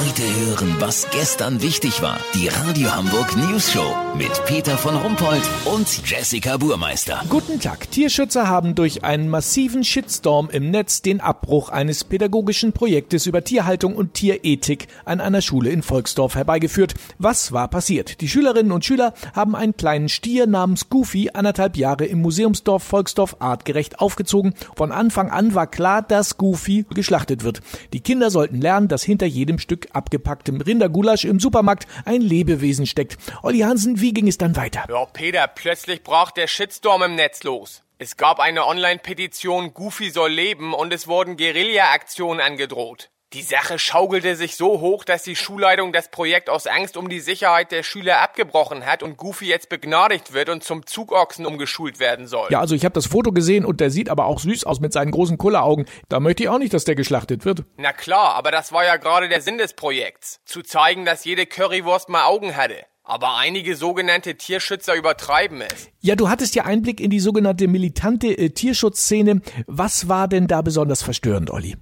Heute hören, was gestern wichtig war. Die Radio Hamburg News Show mit Peter von Rumpold und Jessica Burmeister. Guten Tag. Tierschützer haben durch einen massiven Shitstorm im Netz den Abbruch eines pädagogischen Projektes über Tierhaltung und Tierethik an einer Schule in Volksdorf herbeigeführt. Was war passiert? Die Schülerinnen und Schüler haben einen kleinen Stier namens Goofy anderthalb Jahre im Museumsdorf Volksdorf artgerecht aufgezogen. Von Anfang an war klar, dass Goofy geschlachtet wird. Die Kinder sollten lernen, dass hinter jedem Stück abgepacktem Rindergulasch im Supermarkt ein Lebewesen steckt. Olli Hansen, wie ging es dann weiter? Ja, Peter, plötzlich brach der Shitstorm im Netz los. Es gab eine Online-Petition Goofy soll leben und es wurden Guerilla-Aktionen angedroht. Die Sache schaukelte sich so hoch, dass die Schulleitung das Projekt aus Angst um die Sicherheit der Schüler abgebrochen hat und Goofy jetzt begnadigt wird und zum Zugochsen umgeschult werden soll. Ja, also ich habe das Foto gesehen und der sieht aber auch süß aus mit seinen großen Kulleraugen. Da möchte ich auch nicht, dass der geschlachtet wird. Na klar, aber das war ja gerade der Sinn des Projekts. Zu zeigen, dass jede Currywurst mal Augen hatte. Aber einige sogenannte Tierschützer übertreiben es. Ja, du hattest ja Einblick in die sogenannte militante äh, Tierschutzszene. Was war denn da besonders verstörend, Olli?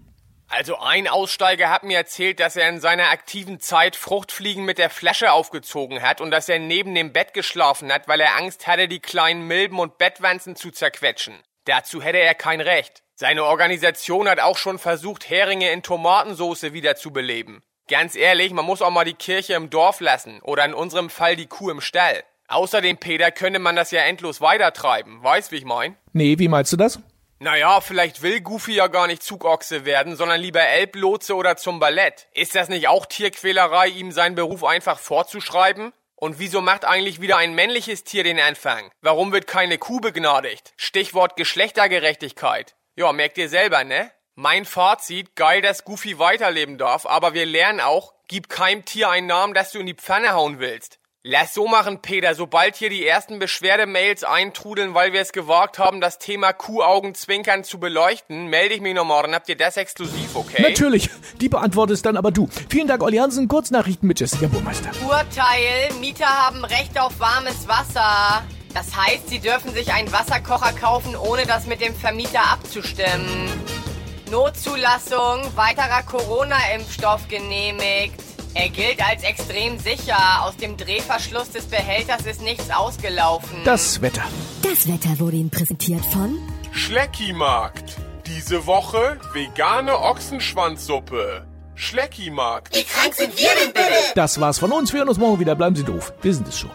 Also ein Aussteiger hat mir erzählt, dass er in seiner aktiven Zeit Fruchtfliegen mit der Flasche aufgezogen hat und dass er neben dem Bett geschlafen hat, weil er Angst hatte, die kleinen Milben und Bettwanzen zu zerquetschen. Dazu hätte er kein Recht. Seine Organisation hat auch schon versucht, Heringe in Tomatensauce wiederzubeleben. Ganz ehrlich, man muss auch mal die Kirche im Dorf lassen oder in unserem Fall die Kuh im Stall. Außerdem, Peter, könnte man das ja endlos weitertreiben. Weißt, wie ich mein? Nee, wie meinst du das? Naja, vielleicht will Goofy ja gar nicht Zugochse werden, sondern lieber Elblotse oder zum Ballett. Ist das nicht auch Tierquälerei, ihm seinen Beruf einfach vorzuschreiben? Und wieso macht eigentlich wieder ein männliches Tier den Anfang? Warum wird keine Kuh begnadigt? Stichwort Geschlechtergerechtigkeit. Ja, merkt ihr selber, ne? Mein Fazit, geil, dass Goofy weiterleben darf, aber wir lernen auch, gib keinem Tier einen Namen, dass du in die Pfanne hauen willst. Lass so machen, Peter. Sobald hier die ersten Beschwerdemails eintrudeln, weil wir es gewagt haben, das Thema Kuhaugenzwinkern zu beleuchten, melde ich mich noch morgen. Habt ihr das exklusiv, okay? Natürlich. Die beantwortest dann aber du. Vielen Dank, Olli Hansen. Kurznachrichten mit Jessica Burmeister. Urteil. Mieter haben Recht auf warmes Wasser. Das heißt, sie dürfen sich einen Wasserkocher kaufen, ohne das mit dem Vermieter abzustimmen. Notzulassung. Weiterer Corona-Impfstoff genehmigt. Er gilt als extrem sicher. Aus dem Drehverschluss des Behälters ist nichts ausgelaufen. Das Wetter. Das Wetter wurde Ihnen präsentiert von Schleckimarkt. Diese Woche vegane Ochsenschwanzsuppe. Schleckimarkt. Das war's von uns. Wir hören uns morgen wieder. Bleiben Sie doof. Wir sind es schon.